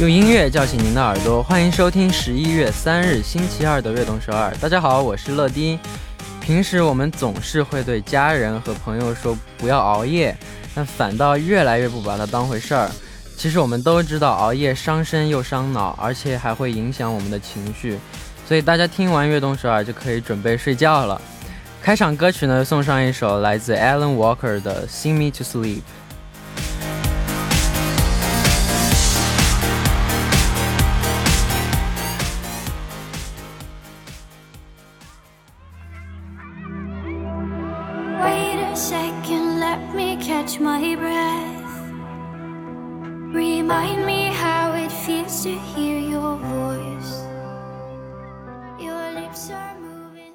用音乐叫醒您的耳朵，欢迎收听十一月三日星期二的悦动首尔。大家好，我是乐丁。平时我们总是会对家人和朋友说不要熬夜，但反倒越来越不把它当回事儿。其实我们都知道熬夜伤身又伤脑，而且还会影响我们的情绪。所以大家听完悦动首尔就可以准备睡觉了。开场歌曲呢，送上一首来自 Alan Walker 的《Sing Me to Sleep》。Secondletmecatchmybreath remind me how it feels to hear your voice. Your lips are moving.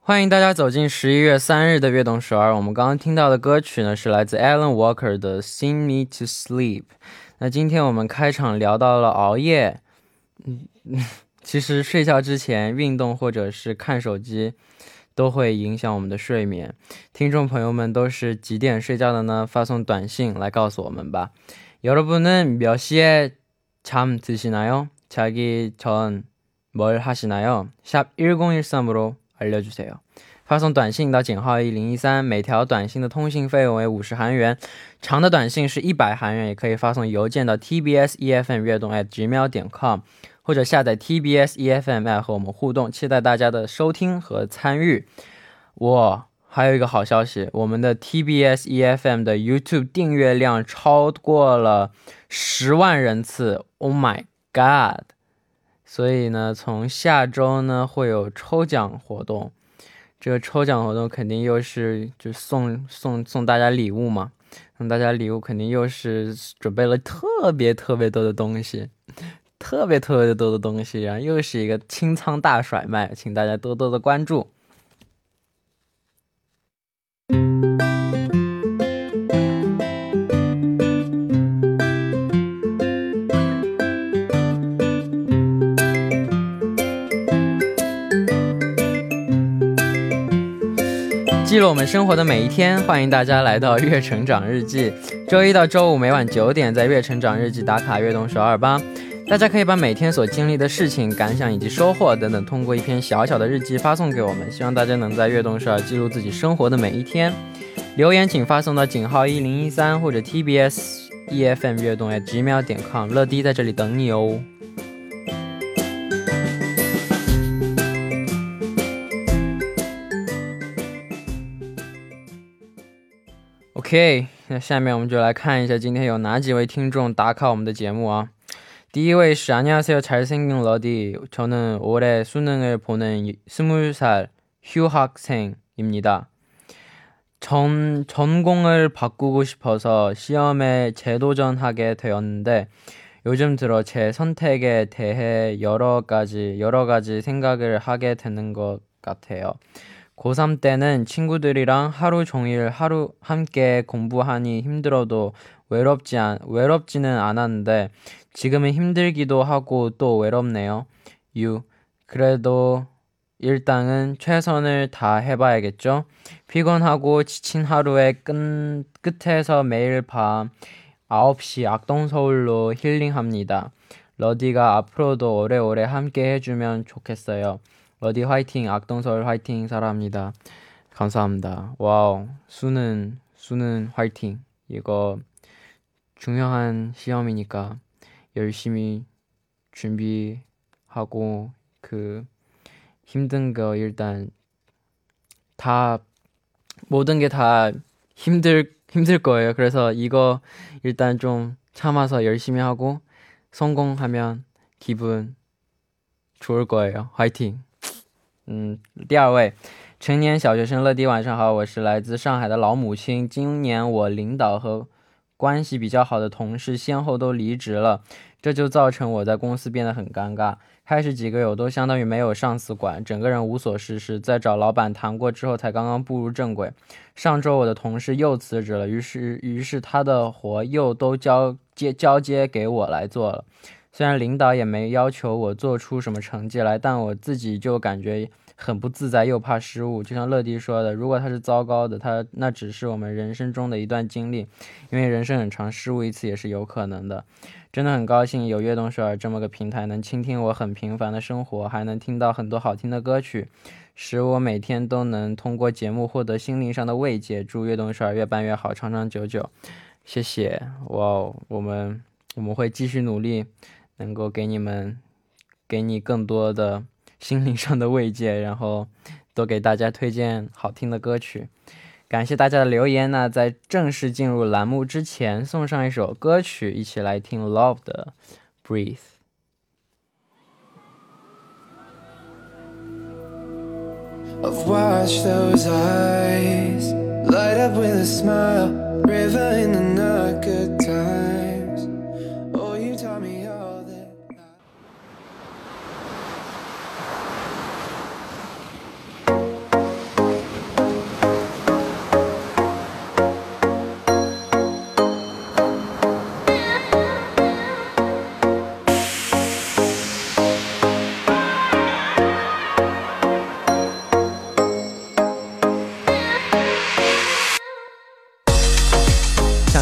欢迎大家走进十一月三日的悦动首尔我们刚刚听到的歌曲呢是来自 alan walker 的 sing me to sleep 那今天我们开场聊到了熬夜嗯 其实睡觉之前运动或者是看手机都会影响我们的睡眠。听众朋友们都是几点睡觉的呢？发送短信来告诉我们吧。여러분은몇시에잠드시나요자기전뭘하시나요샵1013으로 알려주세요发送短信到井号一零一三，每条短信的通信费用为五十韩元，长的短信是一百韩元。也可以发送邮件到 tbs efm 悦动 at gmail 点 com， 或者下载 tbs efm app 和我们互动。期待大家的收听和参与。我还有一个好消息，我们的 tbs efm 的 YouTube 订阅量超过了十万人次。Oh my god！所以呢，从下周呢会有抽奖活动。这个抽奖活动肯定又是就送送送大家礼物嘛，送大家礼物肯定又是准备了特别特别多的东西，特别特别多的东西，然后又是一个清仓大甩卖，请大家多多的关注。记录我们生活的每一天，欢迎大家来到《月成长日记》。周一到周五每晚九点，在《月成长日记》打卡悦动手二八。大家可以把每天所经历的事情、感想以及收获等等，通过一篇小小的日记发送给我们。希望大家能在悦动首尔记录自己生活的每一天。留言请发送到井号一零一三或者 TBS EFM 悦动 at 秒点 com，。乐迪在这里等你哦。OK，那下面我们就来看一下今天有哪几位听众打卡我们的节目啊。DOA 씨, 안녕하세요. 잘생긴 러디. 저는 올해 수능을 보는 20살 휴학생입니다. 전, 전공을 바꾸고 싶어서 시험에 재도전하게 되었는데, 요즘 들어 제 선택에 대해 여러 가지, 여러 가지 생각을 하게 되는 것 같아요. 고3 때는 친구들이랑 하루 종일 하루 함께 공부하니 힘들어도 외롭지 않, 외롭지는 않았는데 지금은 힘들기도 하고 또 외롭네요. 유. 그래도 일당은 최선을 다 해봐야겠죠? 피곤하고 지친 하루의 끝, 끝에서 매일 밤 9시 악동서울로 힐링합니다. 러디가 앞으로도 오래오래 함께 해주면 좋겠어요. 러디 화이팅, 악동서울 화이팅 사랑합니다. 감사합니다. 와우, 수능, 수능 화이팅. 이거 중요한 시험이니까 열심히 준비하고 그 힘든 거 일단 다 모든 게 다 힘들 힘들 거예요. 그래서 이거 일단 좀 참아서 열심히 하고 성공하면 기분 좋을 거예요. 화이팅. 嗯，第二位，成年小学生乐迪，晚上好，我是来自上海的老母亲。今年我领导和 关系比较好的同事先后都离职了，这就造成我在公司变得很尴尬。开始几个月我都相当于没有上司管，整个人无所事事。在找老板谈过之后，才刚刚步入正轨。上周我的同事又辞职了，于是于是他的活又都交接交接给我来做了。虽然领导也没要求我做出什么成绩来，但我自己就感觉很不自在，又怕失误。就像乐迪说的，如果他是糟糕的，他那只是我们人生中的一段经历，因为人生很长，失误一次也是有可能的。真的很高兴有悦动首尔这么个平台，能倾听我很平凡的生活，还能听到很多好听的歌曲，使我每天都能通过节目获得心灵上的慰藉。祝悦动首尔越办越好，长长久久。谢谢，哇，我们我们会继续努力，能够给你们，给你更多的心灵上的慰藉，然后多给大家推荐好听的歌曲。感谢大家的留言。那在正式进入栏目之前，送上一首歌曲，一起来听 Love 的《Breathe》。I've watched those eyes light up with a smile, river in the not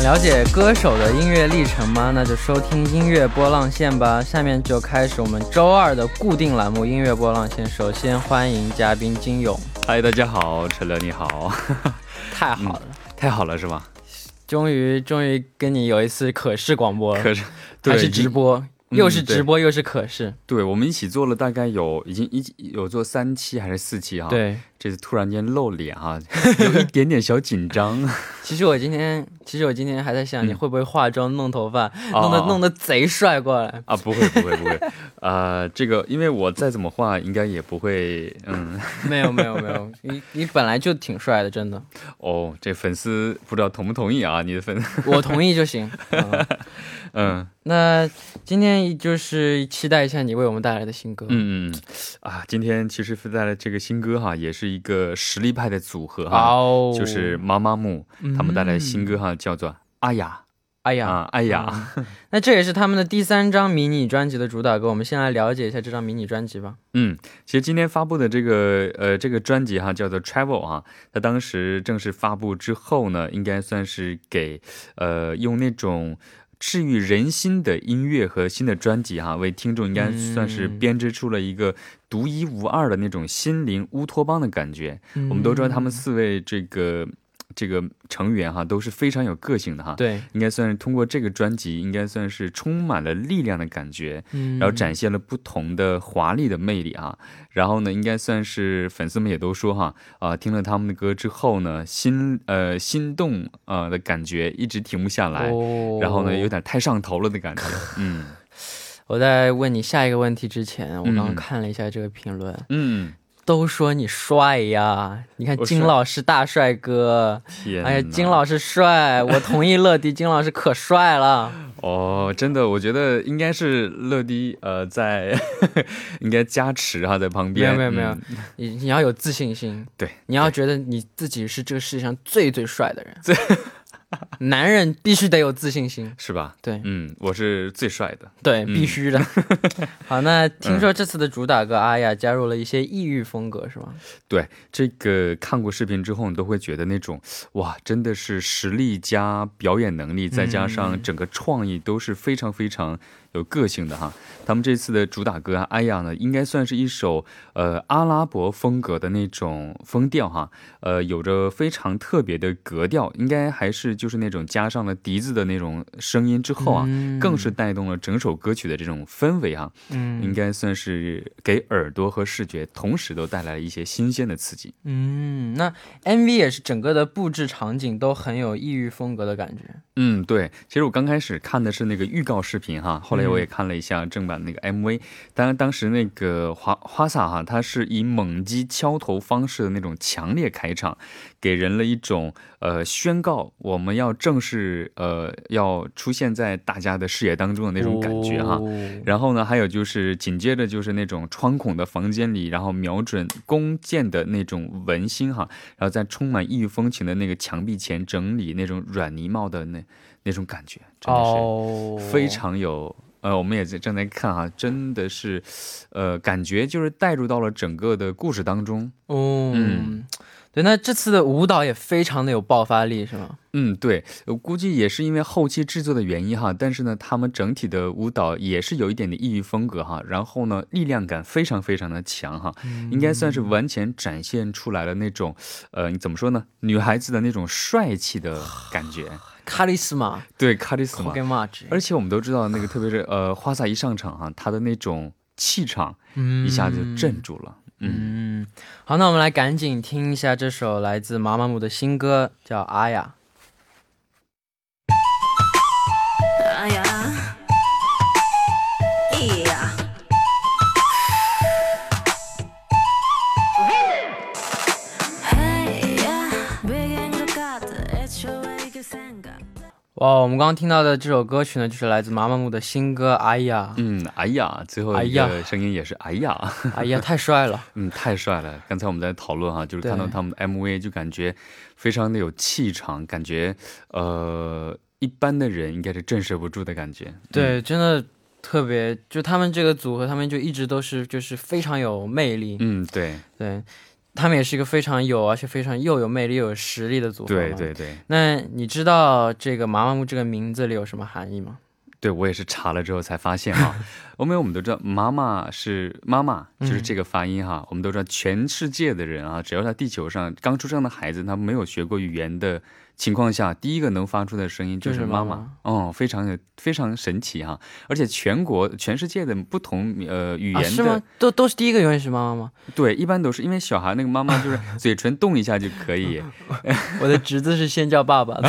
了解歌手的音乐历程吗？那就收听音乐波浪线吧。下面就开始我们周二的固定栏目音乐波浪线。首先欢迎嘉宾金勇，嗨，大家好，陈乐你好，太好了，太好了是吧？终于终于跟你有一次可视广播了，可是还对是直播，嗯又是直播又是可视，对，我们一起做了大概有已经一有做三期还是四期哈，，对。这次突然间露脸哈，有一点点小紧张，其实我今天，其实我今天还在想，嗯。你会不会化妆、弄头发，哦弄得弄得贼帅过来？啊，不会不会不会，呃，这个因为我再怎么化应该也不会，嗯，没有没有没有，你你本来就挺帅的，真的，哦，这粉丝不知道同不同意啊？你的粉，我同意就行。嗯。嗯。那今天就是期待一下你为我们带来的新歌。嗯嗯啊，今天其实附带来这个新歌哈，也是一个实力派的组合哈，哦，就是妈妈木他们带来的新歌哈，叫做《阿雅哎》呀，啊，阿雅。那这也是他们的第三张迷你专辑的主打歌。我们先来了解一下这张迷你专辑吧。嗯，其实今天发布的这个呃这个专辑哈叫做 Travel 哈，它当时正式发布之后呢，应该算是给呃用那种治愈人心的音乐和新的专辑哈，为听众应该算是嗯编织出了一个独一无二的那种心灵乌托邦的感觉。我们都知道他们四位这个这个成员哈都是非常有个性的哈，对，应该算是通过这个专辑，应该算是充满了力量的感觉。嗯然后展现了不同的华丽的魅力哈。然后呢，应该算是粉丝们也都说哈，啊、听了他们的歌之后呢，心呃心动啊、呃的感觉一直停不下来。哦然后呢，有点太上头了的感觉。嗯我在问你下一个问题之前，我刚刚嗯看了一下这个评论，嗯，都说你帅呀。你看金老师大帅哥，天，哎呀，金老师帅，我同意乐迪，金老师可帅了。哦，真的，我觉得应该是乐迪呃在 应该加持哈在旁边没边。有没有没有嗯，你你要有自信心，对，你要觉得你自己是这个世界上最最帅的人。男人必须得有自信心，是吧？对嗯，我是最帅的。对，嗯必须的。好，那听说这次的主打歌《阿雅》加入了一些异域风格，是吗？对这个看过视频之后，你都会觉得那种哇，真的是实力加表演能力，再加上整个创意都是非常非常有个性的哈。他们这次的主打歌《哎呀》呢，应该算是一首呃阿拉伯风格的那种风调哈，呃，有着非常特别的格调，应该还是就是那种加上了笛子的那种声音之后啊，嗯更是带动了整首歌曲的这种氛围哈。嗯应该算是给耳朵和视觉同时都带来了一些新鲜的刺激。嗯，那 MV 也是整个的布置场景都很有异域风格的感觉。嗯，对，其实我刚开始看的是那个预告视频哈，后来我也看了一下正版那个 MV。当然，当时那个花花洒哈，它是以猛击敲头方式的那种强烈开场，给人了一种呃宣告我们要正式呃要出现在大家的视野当中的那种感觉哈。哦然后呢，还有就是紧接着就是那种穿孔的房间里，然后瞄准弓箭的那种文心哈，然后在充满异域风情的那个墙壁前整理那种软泥帽的那那种感觉，真的哦。是非常有呃，我们也在正在看哈，真的是，呃，感觉就是带入到了整个的故事当中。哦，嗯对，那这次的舞蹈也非常的有爆发力，是吗？嗯，对，我估计也是因为后期制作的原因哈，但是呢，他们整体的舞蹈也是有一点的异域风格哈，然后呢，力量感非常非常的强哈，应该算是完全展现出来了那种，呃，你怎么说呢？女孩子的那种帅气的感觉，卡里斯玛，对，卡里斯玛。而且我们都知道，那个特别是呃，花洒一上场哈，她的那种气场一下就镇住了。嗯，嗯，好，那我们来赶紧听一下这首来自妈妈姆的新歌，叫《阿雅》。哇，我们刚刚听到的这首歌曲呢，就是来自妈妈木的新歌《哎呀》。嗯，哎呀，最后一个声音也是哎呀，哎呀，太帅了！嗯，太帅了。刚才我们在讨论哈，就是看到他们的 MV 就感觉非常的有气场，感觉呃一般的人应该是震慑不住的感觉。对，真的特别，就他们这个组合，他们就一直都是就是非常有魅力。嗯，嗯，对对，他们也是一个非常有，而且非常又有魅力又有实力的组合。对。对对那你知道这个“麻麻木”这个名字里有什么含义吗？对，我也是查了之后才发现哈，因为我们都知道妈妈是妈妈，就是这个发音哈，我们都知道全世界的人啊，只要在地球上刚出生的孩子，他没有学过语言的情况下，第一个能发出的声音就是妈就是妈妈。哦，非常的非常神奇哈！而且全国全世界的不同呃语啊，言的、是吗？都都是第一个永远是妈妈吗？对，一般都是因为小孩那个妈妈就是 嘴唇动一下就可以，我的侄子是先叫爸爸的，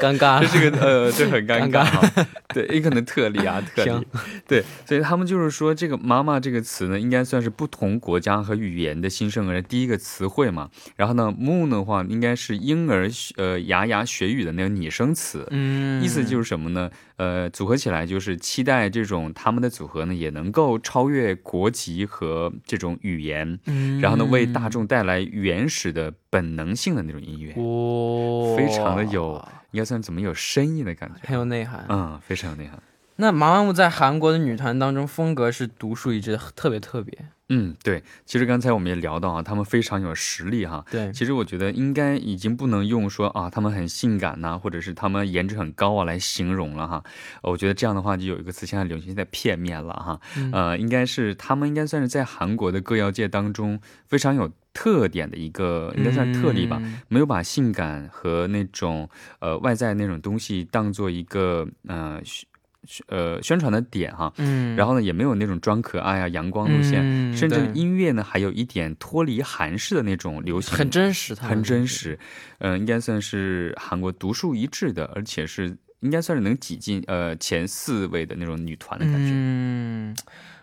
尴尬这。是个呃，这很尴尴尬哈。对，也可能特例啊，特例。对，所以他们就是说，这个“妈妈”这个词呢，应该算是不同国家和语言的新生儿的第一个词汇嘛。然后呢，“moon” 的话，应该是婴儿学呃牙牙学语的那个拟声词。嗯，意思就是什么呢？呃，组合起来就是期待这种他们的组合呢，也能够超越国籍和这种语言，嗯，然后呢，为大众带来原始的本能性的那种音乐，哇，非常的有，应该算怎么有深意的感觉。很有内涵。嗯，非常有内涵。那妈妈木在韩国的女团当中风格是独树一帜的，特别特别。嗯，对，其实刚才我们也聊到啊，他们非常有实力哈。对，其实我觉得应该已经不能用说啊，他们很性感呐、或者是他们颜值很高啊来形容了哈。呃我觉得这样的话就有一个词现在流行，现在片面了哈。嗯呃，应该是他们应该算是在韩国的歌谣界当中非常有特点的一个，应该算特例吧。嗯没有把性感和那种呃外在那种东西当做一个呃宣呃宣传的点哈。嗯，然后呢，也没有那种装可爱啊、阳光路线，嗯甚至音乐呢，还有一点脱离韩式的那种流行，很真实，很真实。嗯、应该算是韩国独树一帜的，而且是应该算是能挤进呃前四位的那种女团的感觉。嗯，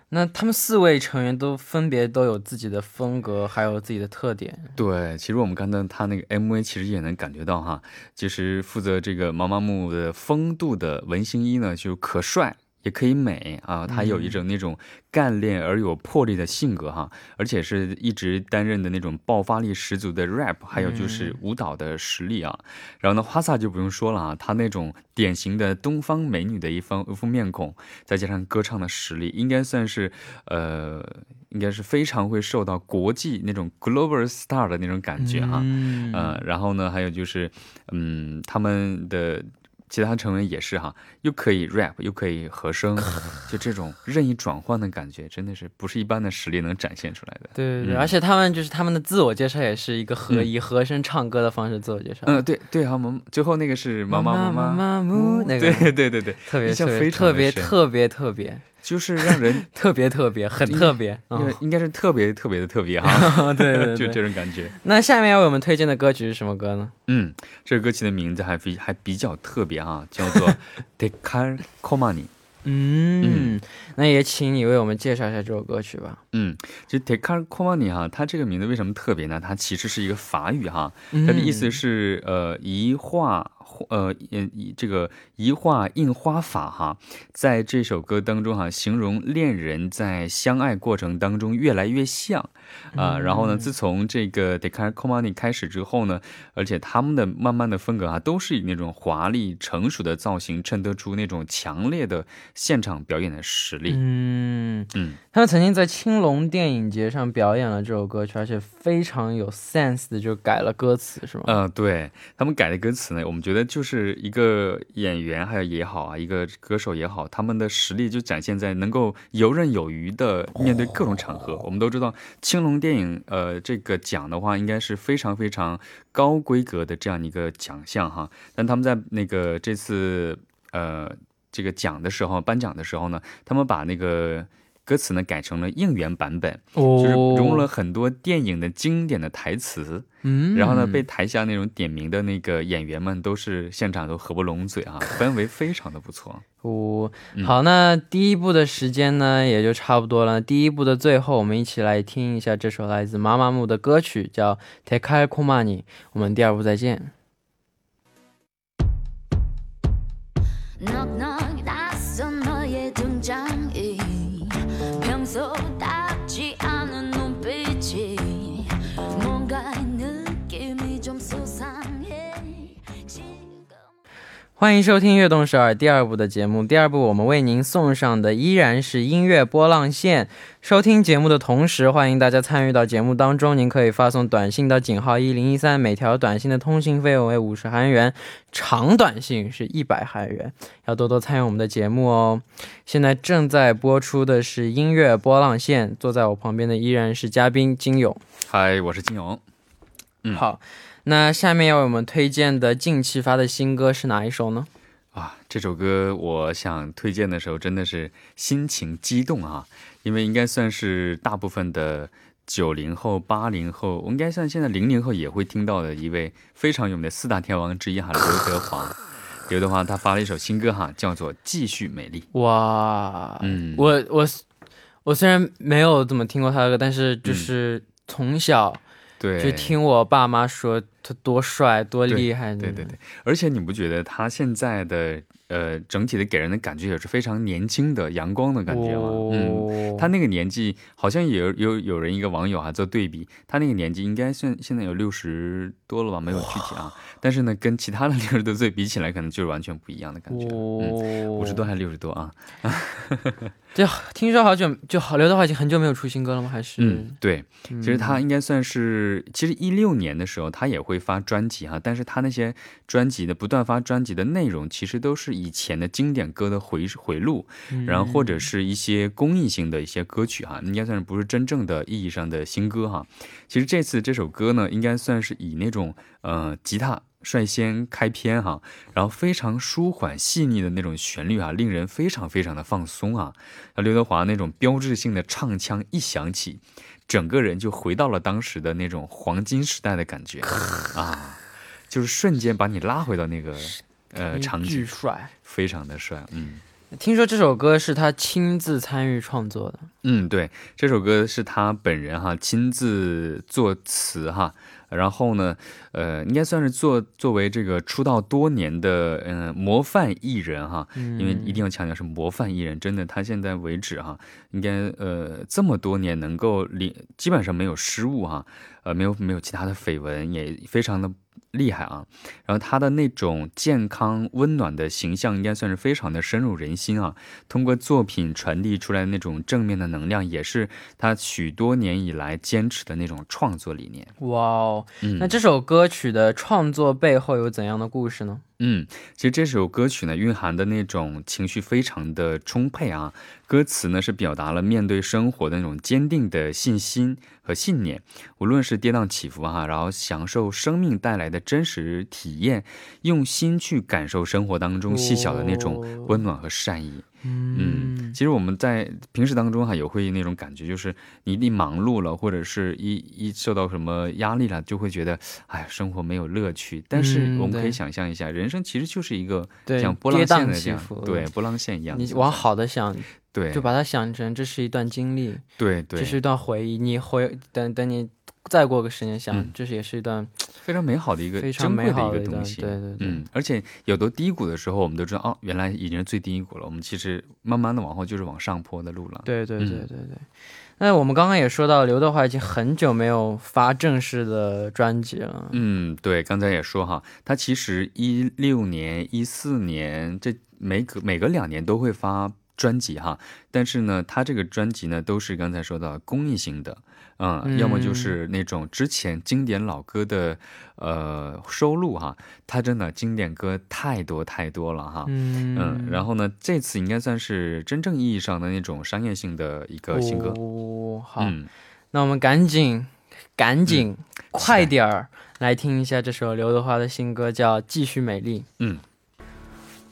那他们四位成员都分别都有自己的风格，还有自己的特点。对，其实我们刚才他那个 MV 其实也能感觉到哈，就是负责这个毛毛木的风度的文星一呢，就可帅。也可以美啊，他有一种那种干练而有魄力的性格哈，而且是一直担任的那种爆发力十足的 rap，还有就是舞蹈的实力啊。然后呢，花洒就不用说了啊，她那种典型的东方美女的一方一副面孔，再加上歌唱的实力，应该算是呃，应该是非常会受到国际那种 global star 的那种感觉哈。嗯呃，然后呢，还有就是，嗯，他们的其他成员也是哈，又可以 rap，又可以和声，就这种任意转换的感觉，真的是不是一般的实力能展现出来的。对对对，嗯而且他们就是他们的自我介绍也是一个和、以和声唱歌的方式自我介绍。嗯，对对哈，萌最后那个是妈妈妈妈那个对对对对，特别特别特别特别特别就是让人 特别特别很特别。应嗯应该是特别特别的特别哈，对对对 就这种感觉。那下面要为我们推荐的歌曲是什么歌呢？嗯，这个歌曲的名字还比还比较特别哈，叫做 Dekar Komani。嗯，那也请你为我们介绍一下这首歌曲吧。嗯，就 Dekar Komani 哈，它这个名字为什么特别呢？它其实是一个法语哈，它它的意思是呃一画呃呃以这个一画印花法哈，在这首歌当中哈，形容恋人在相爱过程当中越来越像啊。然后呢，自从这个 d e c a r c o m a n i 开始之后呢，而且他们的慢慢的风格啊，都是以那种华丽成熟的造型，衬托出那种强烈的现场表演的实力。嗯嗯，他们曾经在青龙电影节上表演了这首歌曲，而且非常有 sense 的就改了歌词，是吗？呃，对他们改的歌词呢，我们觉得就是一个演员还有也好啊，一个歌手也好，他们的实力就展现在能够游刃有余的面对各种场合。我们都知道青龙电影呃这个奖的话，应该是非常非常高规格的这样一个奖项哈，但他们在那个这次呃这个奖的时候颁奖的时候呢，他们把那个。歌词呢改成了应援版本，哦就是融入了很多电影的经典的台词，嗯，然后呢，被台下那种点名的那个演员们都是现场都合不拢嘴啊，氛围非常的不错。哦，嗯好，那第一部的时间呢也就差不多了。第一部的最后，我们一起来听一下这首来自妈妈木的歌曲，叫《t a k a i k o m a n i》。我们第二部再见。knock knock 欢迎收听《悦动首尔》第二部的节目。第二部我们为您送上的依然是音乐波浪线。收听节目的同时，欢迎大家参与到节目当中。您可以发送短信到井号一零一三，每条短信的通信费用为五十韩元，长短信是一百韩元。要多多参与我们的节目哦。现在正在播出的是音乐波浪线，坐在我旁边的依然是嘉宾金勇。嗨，我是金勇。嗯好，那下面要为我们推荐的近期发的新歌是哪一首呢？啊，这首歌我想推荐的时候真的是心情激动啊，因为应该算是大部分的九零后、八零后，我应该算现在零零后也会听到的一位非常有名的四大天王之一哈，刘德华。刘德华他发了一首新歌哈，叫做《继续美丽》。哇，嗯我我我虽然没有怎么听过他的歌，但是就是从小对，就听我爸妈说他多帅多厉害，对对对，而且你不觉得他现在的呃整体的给人的感觉也是非常年轻的、阳光的感觉吗？嗯。哦，他那个年纪，好像也有有有人一个网友还做对比，他那个年纪应该算现在有六十多了吧，没有具体啊。但是呢，跟其他的 六十多岁比起来，可能就是完全不一样的感觉。五十多还是六十多啊？这听说好久就好，刘德华已经很久没有出新歌了吗？还是嗯，对，其实他应该算是，其实一六年的时候他也会发专辑哈，但是他那些专辑的不断发专辑的内容，其实都是以前的经典歌的回回录，然后或者是一些公益性的一些歌曲哈，应该算是不是真正的意义上的新歌哈。其实这次这首歌呢，应该算是以那种呃吉他。率先开篇哈，然后非常舒缓细腻的那种旋律啊，令人非常非常的放松啊。那刘德华那种标志性的唱腔一响起，整个人就回到了当时的那种黄金时代的感觉啊，就是瞬间把你拉回到那个呃场景，巨帅。非常的帅，嗯。听说这首歌是他亲自参与创作的，嗯，对，这首歌是他本人哈亲自作词哈，然后呢，呃，应该算是作作为这个出道多年的嗯、呃模范艺人哈，因为一定要强调是模范艺人，真的他现在为止哈，应该呃这么多年能够离基本上没有失误哈，呃没有没有其他的绯闻，也非常的。厉害啊！然后他的那种健康温暖的形象，应该算是非常的深入人心啊。通过作品传递出来的那种正面的能量，也是他许多年以来坚持的那种创作理念。哇哦！嗯那这首歌曲的创作背后有怎样的故事呢？嗯，其实这首歌曲呢，蕴含的那种情绪非常的充沛啊。歌词呢是表达了面对生活的那种坚定的信心和信念，无论是跌宕起伏哈、然后享受生命带来的真实体验，用心去感受生活当中细小的那种温暖和善意。嗯，其实我们在平时当中哈，也会那种感觉，就是你一忙碌了，或者是一一受到什么压力了，就会觉得，哎，生活没有乐趣。但是嗯我们可以想象一下，人生其实就是一个对像波浪线的这样对，波浪线一样。你往好的想，对，就把它想成这是一段经历，对对，这是一段回忆。你回等等你再过个十年想，嗯这是也是一段非常美好的一个非常美好的一一个东西。对对对嗯，而且有的低谷的时候，我们都知道哦，原来已经是最低谷了。我们其实慢慢的往后就是往上坡的路了。对对对嗯对对。那我们刚刚也说到，刘德华已经很久没有发正式的专辑了。嗯，对，刚才也说哈，他其实一六年、一四年这每隔每隔两年都会发专辑哈，但是呢，他这个专辑呢都是刚才说到公益性的，嗯，嗯要么就是那种之前经典老歌的呃收录哈，他真的经典歌太多太多了哈。嗯嗯，然后呢，这次应该算是真正意义上的那种商业性的一个新歌。哦，好，嗯，那我们赶紧赶紧、快点儿来听一下这首刘德华的新歌，叫《继续美丽》。嗯，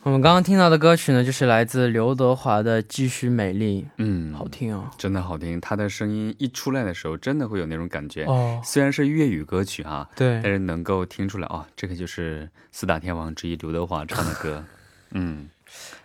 我们刚刚听到的歌曲呢，就是来自刘德华的《继续美丽》，嗯，好听哦。真的好听。他的声音一出来的时候，真的会有那种感觉。哦，虽然是粤语歌曲哈，对但，是能够听出来哦，这个就是四大天王之一刘德华唱的歌。嗯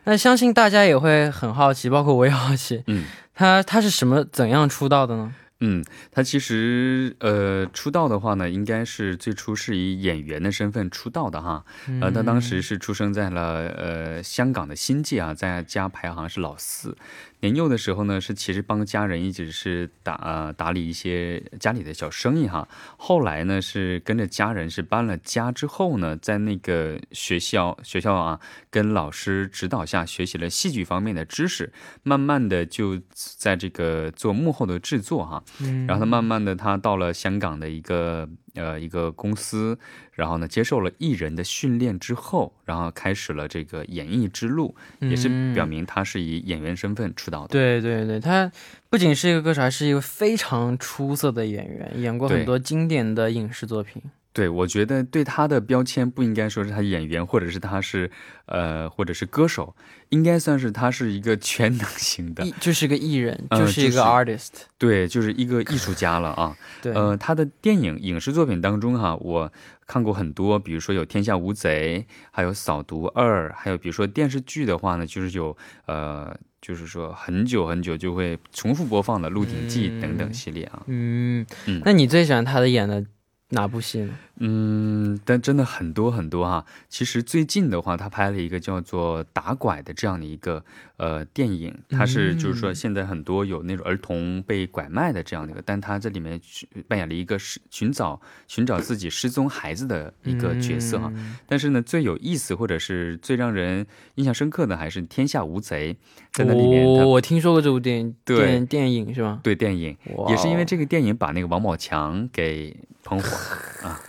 那相信大家也会很好奇，包括我也好奇，嗯他他是什么怎样出道的呢？嗯，他其实呃出道的话呢，应该是最初是以演员的身份出道的哈。呃，他当时是出生在了呃香港的新界啊，在家排行是老四。年幼的时候呢，是其实帮家人一直是打、呃、打理一些家里的小生意哈。后来呢，是跟着家人是搬了家之后呢，在那个学校学校啊，跟老师指导下学习了戏剧方面的知识，慢慢的就在这个做幕后的制作哈。嗯然后他慢慢的，他到了香港的一个呃一个公司，然后呢接受了艺人的训练之后，然后开始了这个演艺之路，也是嗯表明他是以演员身份出道的。对对对，他不仅是一个歌手，还是一个非常出色的演员，演过很多经典的影视作品。对，我觉得对他的标签不应该说是他演员，或者是他是呃或者是歌手，应该算是他是一个全能型的，就是个艺人，呃就是一个 artist。对，就是一个艺术家了啊。对，呃，他的电影影视作品当中哈，我看过很多，比如说有《天下无贼》，还有《扫毒二》，还有比如说电视剧的话呢，就是有呃，就是说很久很久就会重复播放的《鹿鼎记》等等嗯系列啊。嗯嗯，那你最喜欢他的演的哪部戏呢？嗯，但真的很多很多哈。其实最近的话，他拍了一个叫做《打拐》的这样的一个呃电影，它是就是说嗯现在很多有那种儿童被拐卖的这样的一个，但他这里面扮演了一个是寻找寻找自己失踪孩子的一个角色哈。嗯但是呢，最有意思或者是最让人印象深刻的还是《天下无贼》，在那里面他、哦，我听说过这部电影，对电电影是吗？对电影哇也是因为哦这个电影把那个王宝强给捧火 啊，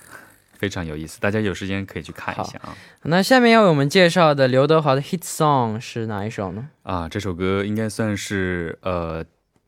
非常有意思，大家有时间可以去看一下啊。那下面要为我们介绍的刘德华的 hit song 是哪一首呢？啊，这首歌应该算是呃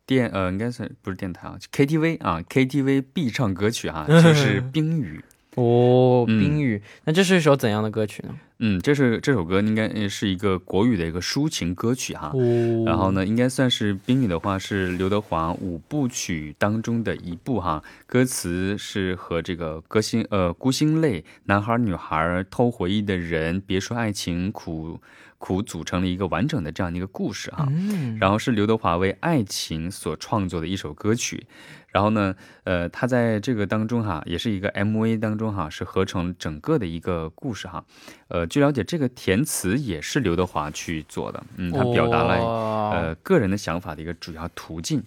电呃应该算不是电台啊，KTV 啊 KTV 必唱歌曲啊、就是《冰雨》。哦，嗯冰雨。那这是一首怎样的歌曲呢？嗯，这是这首歌应该呃是一个国语的一个抒情歌曲哈。哦然后？呢，应该算是《冰雨》的话是刘德华五部曲当中的一部哈，歌词是和这个歌星呃孤星泪、男孩女孩、偷回忆的人、别说爱情苦苦组成了一个完整的这样的一个故事哈。嗯，然后是刘德华为爱情所创作的一首歌曲，然后呢，呃，他在这个当中哈，也是一个 MV 当中哈，是合成整个的一个故事哈。呃，据了解，这个填词也是刘德华去做的，嗯，他表达了、了呃个人的想法的一个主要途径。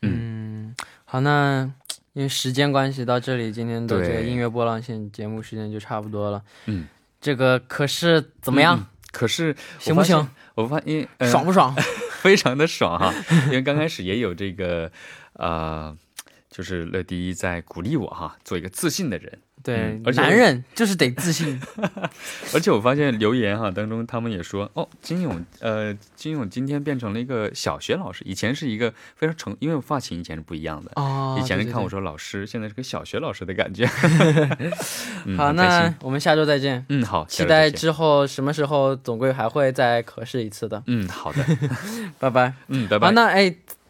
嗯，好，那因为时间关系，到这里今天的这个音乐波浪线节目时间就差不多了。嗯，这个可是怎么样？嗯可是行不行？？我发现、呃、爽不爽？非常的爽哈，因为刚开始也有这个呃，就是乐迪在鼓励我哈，做一个自信的人。对嗯，而且男人就是得自信。而且我发现留言哈当中，他们也说哦，金勇呃，金勇今天变成了一个小学老师，以前是一个非常成，因为我发型以前是不一样的。哦，以前人看我说。老师，现在是个小学老师的感觉。嗯好，那我们下周再见。嗯好，期待之后什么时候总归还会再可试一次的。嗯好的，拜拜。嗯拜好，拜。那哎，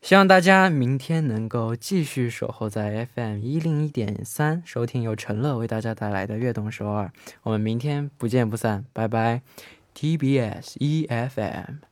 希望大家明天能够继续守候在 FM 一零一点三，收听由陈乐为大家带来的《悦动首尔》。我们明天不见不散，拜拜。TBS EFM。